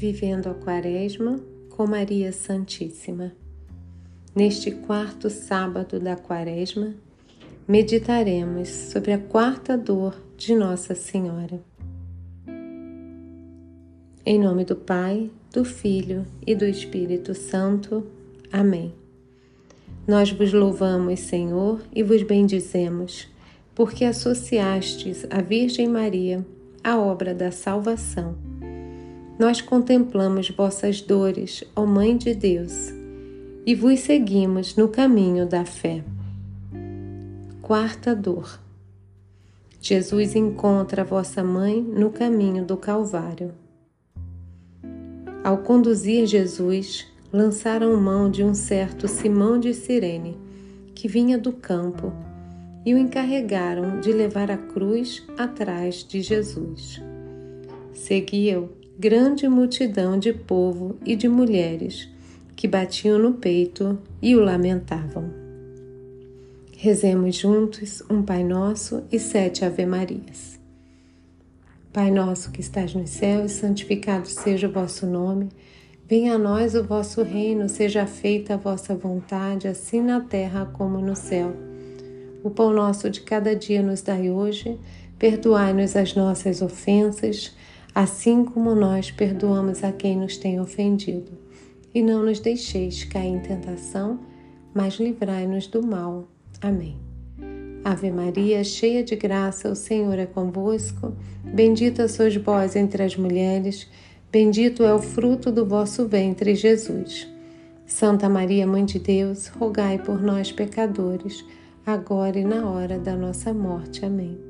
Vivendo a Quaresma com Maria Santíssima. Neste quarto sábado da Quaresma, meditaremos sobre a quarta dor de Nossa Senhora. Em nome do Pai, do Filho e do Espírito Santo. Amém. Nós vos louvamos, Senhor, e vos bendizemos, porque associastes a Virgem Maria à obra da salvação. Nós contemplamos vossas dores, ó Mãe de Deus, e vos seguimos no caminho da fé. Quarta dor. Jesus encontra vossa mãe no caminho do Calvário. Ao conduzir Jesus, lançaram mão de um certo Simão de Cirene, que vinha do campo, e o encarregaram de levar a cruz atrás de Jesus. Seguiam grande multidão de povo e de mulheres que batiam no peito e o lamentavam. Rezemos juntos um Pai Nosso e sete Ave-Marias. Pai nosso que estás nos céus, santificado seja o vosso nome. Venha a nós o vosso reino, seja feita a vossa vontade, assim na terra como no céu. O pão nosso de cada dia nos dai hoje. Perdoai-nos as nossas ofensas, assim como nós perdoamos a quem nos tem ofendido. E não nos deixeis cair em tentação, mas livrai-nos do mal. Amém. Ave Maria, cheia de graça, o Senhor é convosco. Bendita sois vós entre as mulheres, bendito é o fruto do vosso ventre, Jesus. Santa Maria, Mãe de Deus, rogai por nós, pecadores, agora e na hora da nossa morte. Amém.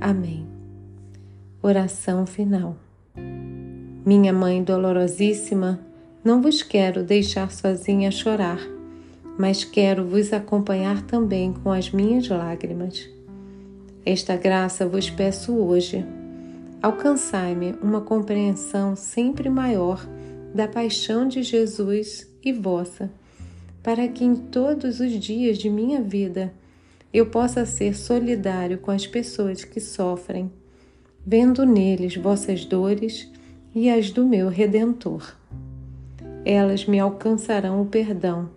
Amém. Oração final. Minha Mãe dolorosíssima, não vos quero deixar sozinha a chorar mas quero vos acompanhar também com as minhas lágrimas. Esta graça vos peço hoje. Alcançai-me uma compreensão sempre maior da paixão de Jesus e vossa, para que em todos os dias de minha vida eu possa ser solidário com as pessoas que sofrem, vendo neles vossas dores e as do meu Redentor. Elas me alcançarão o perdão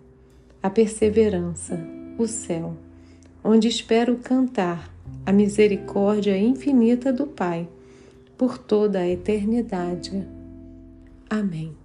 a perseverança, o céu, onde espero cantar a misericórdia infinita do Pai por toda a eternidade. Amém.